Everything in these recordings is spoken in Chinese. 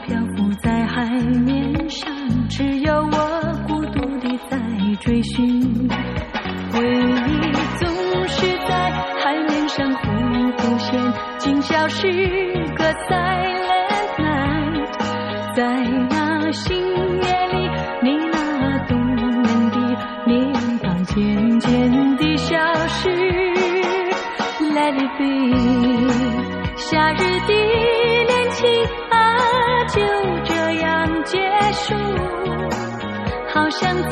漂浮在海面上，只有我孤独地在追寻。回忆总是在海面上浮现，竟消失个 silent night。在那星夜里，你那动人的面庞渐渐地消失。Let it be，夏日的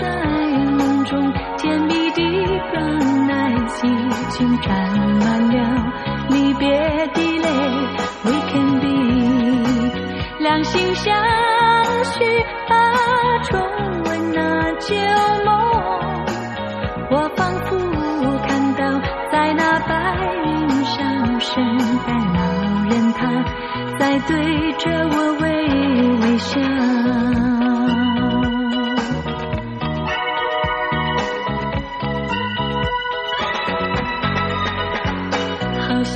在梦中甜蜜的牛奶已经沾满了离别的泪。We can be 两心相许啊，重温那旧梦。我仿佛看到在那白云上，圣诞老人他在对着我微。微笑，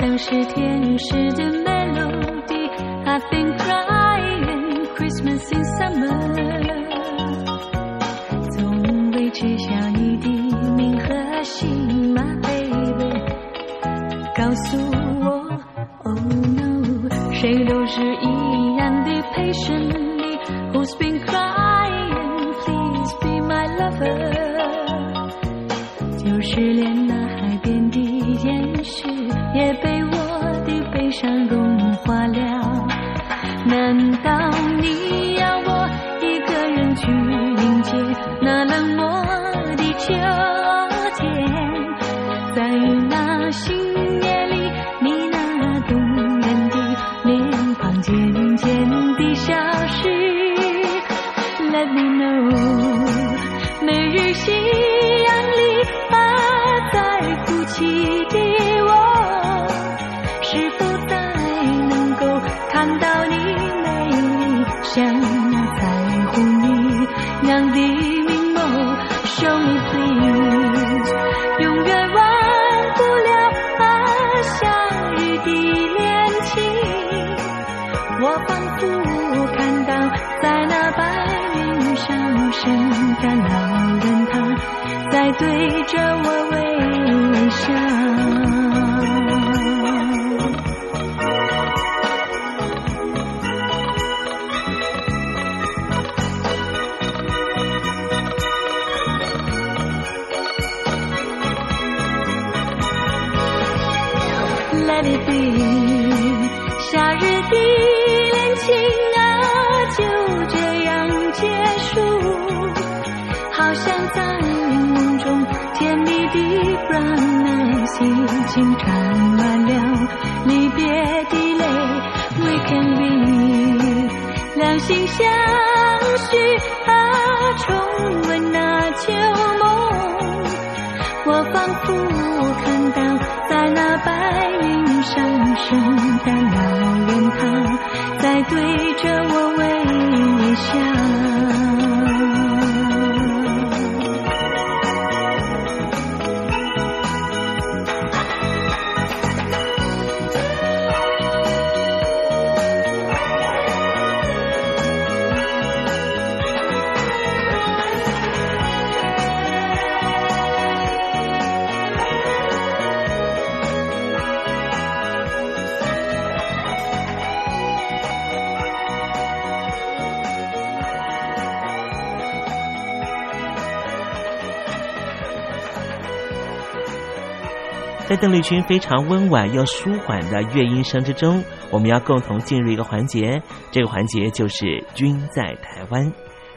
像是天使的 melody。I've been crying 去迎接那冷漠的秋。夏日的恋情啊，就这样结束。好像在梦中甜蜜的 brown eyes 已经沾满了离别的泪。We can be 两心相许啊，重温那旧梦。我仿佛看到在那白云上，圣诞老人他在对着我微笑。邓丽君非常温婉又舒缓的乐音声之中，我们要共同进入一个环节，这个环节就是“君在台湾”。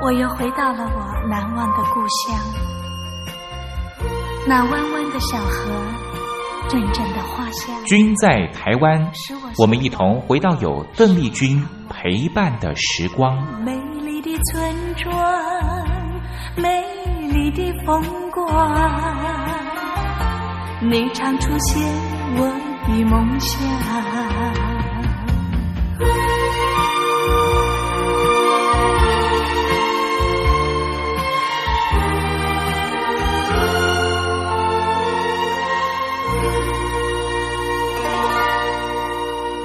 我又回到了我难忘的故乡，那弯弯的小河，阵阵的花香。君在台湾，我们一同回到有邓丽君陪伴的时光。美丽的村庄。美丽的风光，你常出现我的梦乡。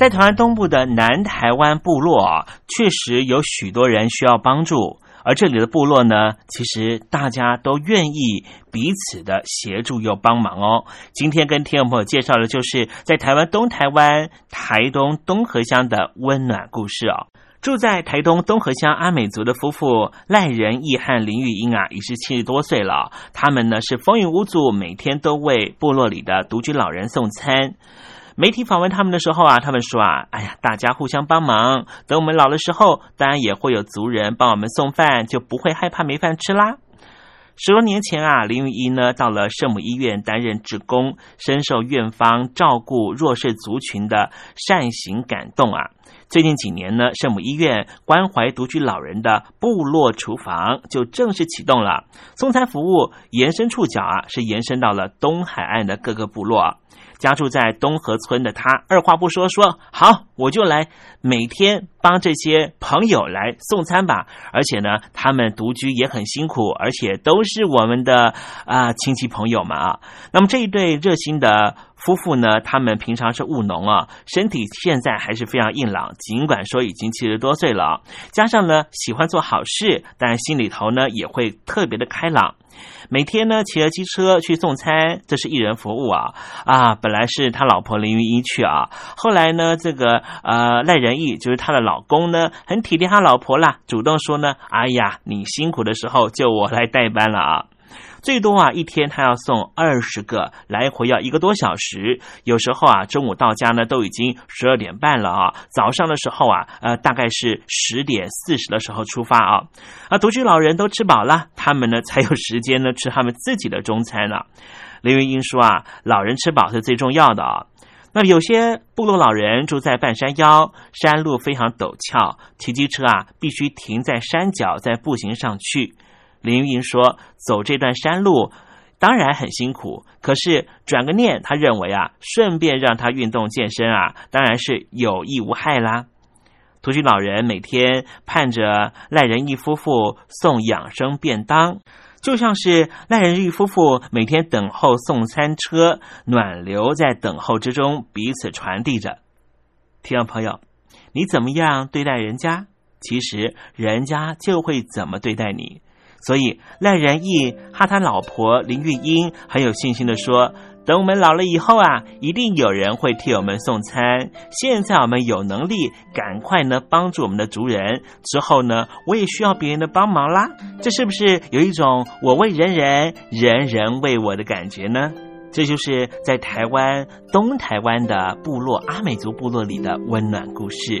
在台湾东部的南台湾部落啊，确实有许多人需要帮助。而这里的部落呢，其实大家都愿意彼此的协助又帮忙哦。今天跟听众朋友介绍的就是在台湾东台湾台东东河乡的温暖故事哦。住在台东东河乡阿美族的夫妇赖仁义和林玉英啊，已是七十多岁了。他们呢是风雨无阻，每天都为部落里的独居老人送餐。媒体访问他们的时候啊，他们说啊，哎呀，大家互相帮忙，等我们老的时候，当然也会有族人帮我们送饭，就不会害怕没饭吃啦。十多年前啊，林玉一呢到了圣母医院担任职工，深受院方照顾弱势族群的善行感动啊。最近几年呢，圣母医院关怀独居老人的部落厨房就正式启动了，送餐服务延伸触角啊，是延伸到了东海岸的各个部落。家住在东河村的他，二话不说说好，我就来每天帮这些朋友来送餐吧。而且呢，他们独居也很辛苦，而且都是我们的啊亲戚朋友们啊。那么这一对热心的夫妇呢，他们平常是务农啊，身体现在还是非常硬朗，尽管说已经七十多岁了，加上呢喜欢做好事，但心里头呢也会特别的开朗。每天呢，骑着机车去送餐，这是一人服务啊啊！本来是他老婆林云一去啊，后来呢，这个呃赖仁义就是他的老公呢，很体贴他老婆啦，主动说呢，哎呀，你辛苦的时候就我来代班了啊。最多啊，一天他要送二十个，来回要一个多小时。有时候啊，中午到家呢，都已经十二点半了啊。早上的时候啊，呃，大概是十点四十的时候出发啊。啊，独居老人都吃饱了，他们呢才有时间呢吃他们自己的中餐呢。林云英说啊，老人吃饱是最重要的啊。那有些部落老人住在半山腰，山路非常陡峭，骑机车啊必须停在山脚，再步行上去。林云说：“走这段山路当然很辛苦，可是转个念，他认为啊，顺便让他运动健身啊，当然是有益无害啦。”独居老人每天盼着赖仁义夫妇送养生便当，就像是赖仁义夫妇每天等候送餐车，暖流在等候之中彼此传递着。听众朋友，你怎么样对待人家？其实人家就会怎么对待你。所以赖仁义和他老婆林玉英很有信心的说：“等我们老了以后啊，一定有人会替我们送餐。现在我们有能力，赶快呢帮助我们的族人。之后呢，我也需要别人的帮忙啦。这是不是有一种我为人人，人人为我的感觉呢？这就是在台湾东台湾的部落阿美族部落里的温暖故事。”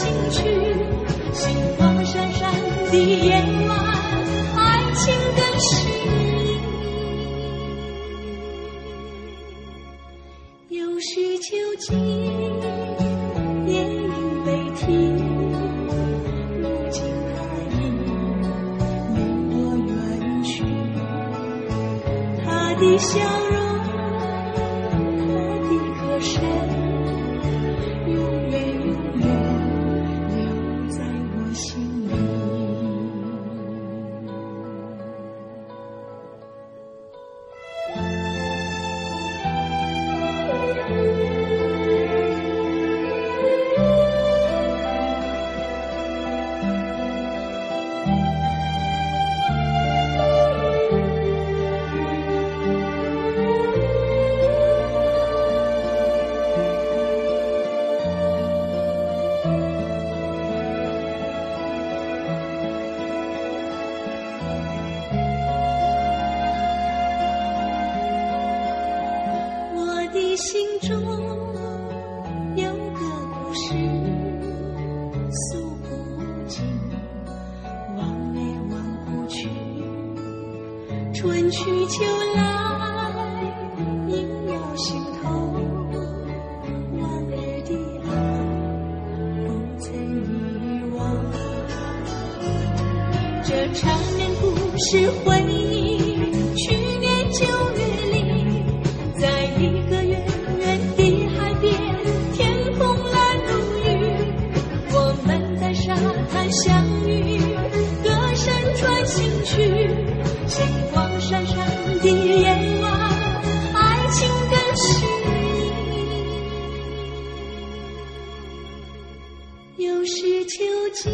心去，去，星光闪闪的夜晚，爱情更是又是秋季，